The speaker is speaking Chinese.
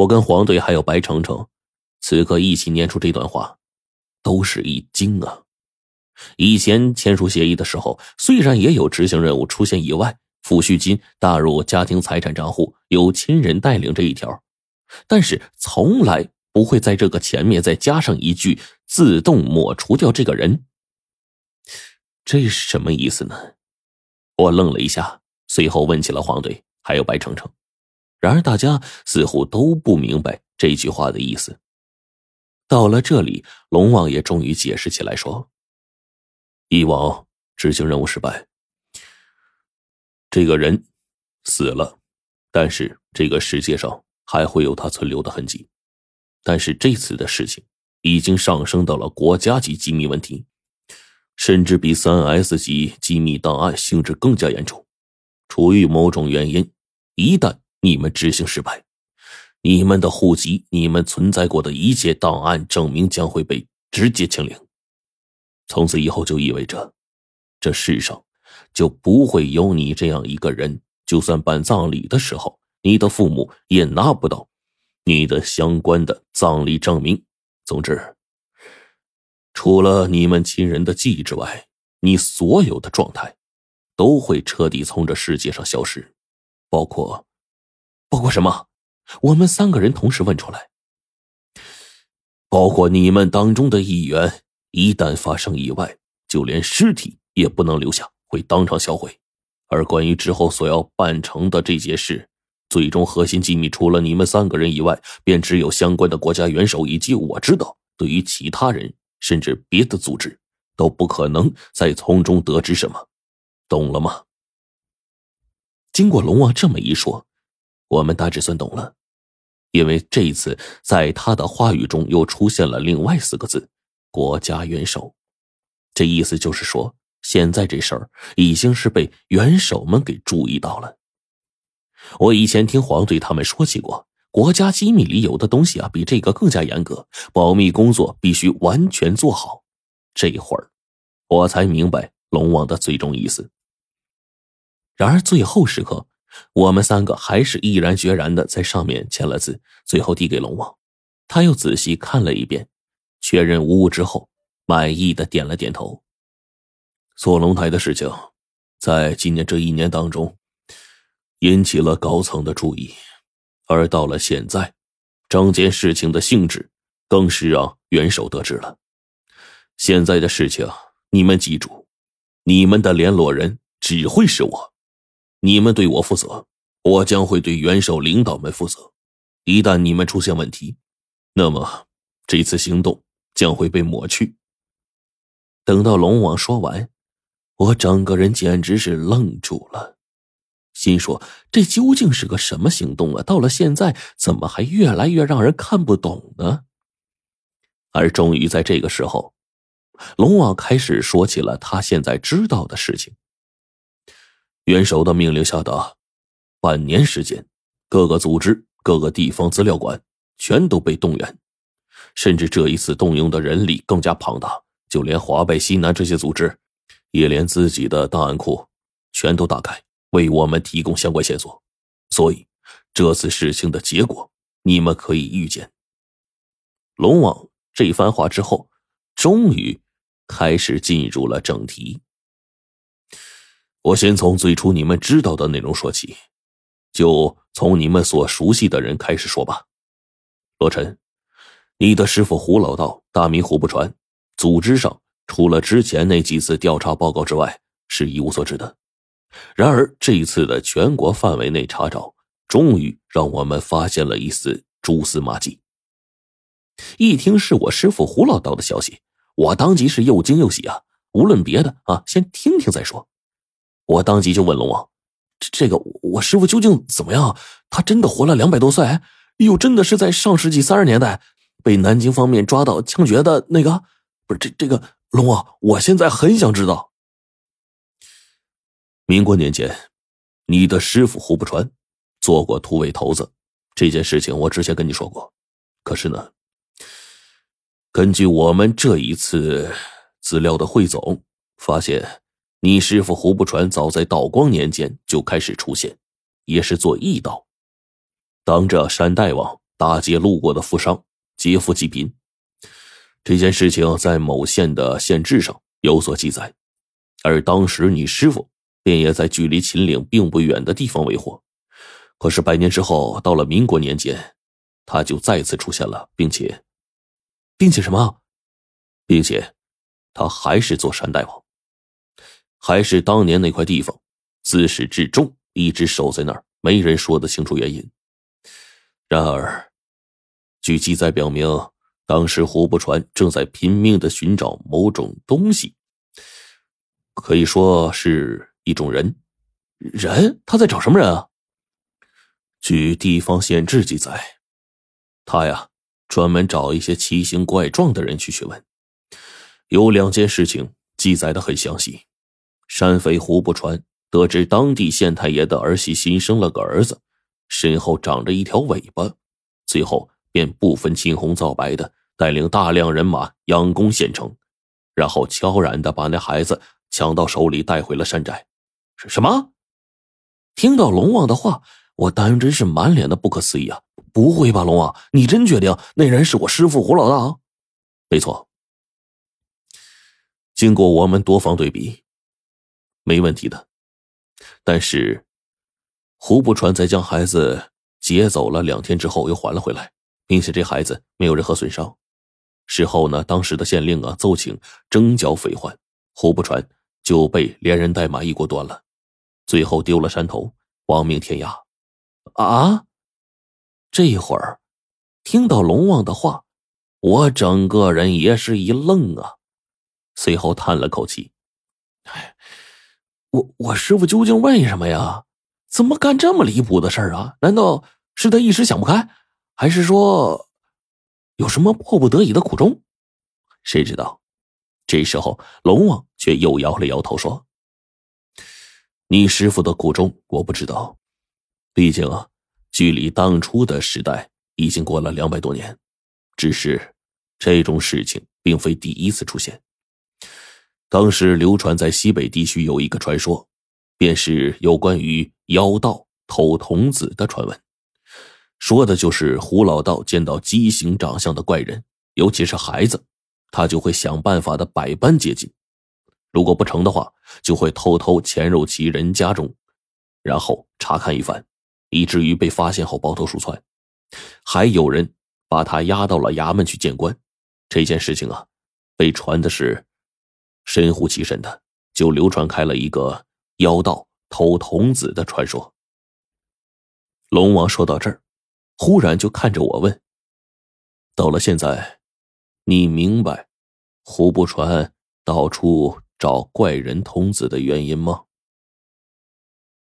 我跟黄队还有白程程，此刻一起念出这段话，都是一惊啊！以前签署协议的时候，虽然也有执行任务出现意外，抚恤金纳入家庭财产账户，由亲人带领这一条，但是从来不会在这个前面再加上一句自动抹除掉这个人。这是什么意思呢？我愣了一下，随后问起了黄队还有白程程，然而大家似乎都不明白这句话的意思。到了这里，龙王爷终于解释起来说。以往执行任务失败，这个人死了，但是这个世界上还会有他存留的痕迹。但是这次的事情已经上升到了国家级机密问题，甚至比三 S 级机密档案性质更加严重。出于某种原因，一旦你们执行失败，你们的户籍、你们存在过的一切档案证明将会被直接清零。从此以后，就意味着，这世上就不会有你这样一个人。就算办葬礼的时候，你的父母也拿不到你的相关的葬礼证明。总之，除了你们亲人的记忆之外，你所有的状态都会彻底从这世界上消失，包括，包括什么？我们三个人同时问出来，包括你们当中的一员。一旦发生意外，就连尸体也不能留下，会当场销毁。而关于之后所要办成的这件事，最终核心机密，除了你们三个人以外，便只有相关的国家元首以及我知道。对于其他人，甚至别的组织，都不可能再从中得知什么，懂了吗？经过龙王这么一说，我们大致算懂了，因为这一次在他的话语中又出现了另外四个字。国家元首，这意思就是说，现在这事儿已经是被元首们给注意到了。我以前听黄队他们说起过，国家机密里有的东西啊，比这个更加严格，保密工作必须完全做好。这会儿，我才明白龙王的最终意思。然而最后时刻，我们三个还是毅然决然的在上面签了字，最后递给龙王，他又仔细看了一遍。确认无误之后，满意的点了点头。锁龙台的事情，在今年这一年当中，引起了高层的注意，而到了现在，整件事情的性质更是让元首得知了。现在的事情，你们记住，你们的联络人只会是我，你们对我负责，我将会对元首领导们负责。一旦你们出现问题，那么这次行动。将会被抹去。等到龙王说完，我整个人简直是愣住了，心说：这究竟是个什么行动啊？到了现在，怎么还越来越让人看不懂呢？而终于在这个时候，龙王开始说起了他现在知道的事情。元首的命令下达，半年时间，各个组织、各个地方资料馆全都被动员。甚至这一次动用的人力更加庞大，就连华北、西南这些组织，也连自己的档案库全都打开，为我们提供相关线索。所以，这次事情的结果，你们可以预见。龙王这番话之后，终于开始进入了正题。我先从最初你们知道的内容说起，就从你们所熟悉的人开始说吧，罗晨。你的师傅胡老道，大名胡不传，组织上除了之前那几次调查报告之外，是一无所知的。然而这一次的全国范围内查找，终于让我们发现了一丝蛛丝马迹。一听是我师傅胡老道的消息，我当即是又惊又喜啊！无论别的啊，先听听再说。我当即就问龙王：“这这个我师傅究竟怎么样？他真的活了两百多岁？又真的是在上世纪三十年代？”被南京方面抓到枪决的那个，不是这这个龙王，我现在很想知道。民国年间，你的师傅胡不传做过土匪头子，这件事情我之前跟你说过。可是呢，根据我们这一次资料的汇总，发现你师傅胡不传早在道光年间就开始出现，也是做义道，当着山大王。大街路过的富商劫富济贫。这件事情在某县的县志上有所记载，而当时你师傅便也在距离秦岭并不远的地方为祸。可是百年之后，到了民国年间，他就再次出现了，并且，并且什么？并且，他还是做山大王，还是当年那块地方，自始至终一直守在那儿，没人说得清楚原因。然而，据记载表明。当时胡不传正在拼命的寻找某种东西，可以说是一种人。人？他在找什么人啊？据地方县志记载，他呀专门找一些奇形怪状的人去询问。有两件事情记载的很详细：山匪胡不传得知当地县太爷的儿媳新生了个儿子，身后长着一条尾巴，最后便不分青红皂白的。带领大量人马佯攻县城，然后悄然的把那孩子抢到手里带回了山寨。是什么？听到龙王的话，我当真是满脸的不可思议啊！不会吧，龙王，你真确定那人是我师傅胡老大？没错。经过我们多方对比，没问题的。但是，胡不传在将孩子劫走了两天之后又还了回来，并且这孩子没有任何损伤。事后呢，当时的县令啊奏请征剿匪患，胡不传就被连人带马一锅端了，最后丢了山头，亡命天涯。啊！这会儿听到龙王的话，我整个人也是一愣啊，随后叹了口气：“哎，我我师傅究竟为什么呀？怎么干这么离谱的事儿啊？难道是他一时想不开，还是说……”有什么迫不得已的苦衷？谁知道？这时候，龙王却又摇了摇头说：“你师傅的苦衷我不知道，毕竟啊，距离当初的时代已经过了两百多年。只是这种事情并非第一次出现。当时流传在西北地区有一个传说，便是有关于妖道偷童子的传闻。”说的就是胡老道见到畸形长相的怪人，尤其是孩子，他就会想办法的百般接近。如果不成的话，就会偷偷潜入其人家中，然后查看一番，以至于被发现后抱头鼠窜。还有人把他押到了衙门去见官。这件事情啊，被传的是神乎其神的，就流传开了一个妖道偷童子的传说。龙王说到这儿。忽然就看着我问：“到了现在，你明白胡不传到处找怪人童子的原因吗？”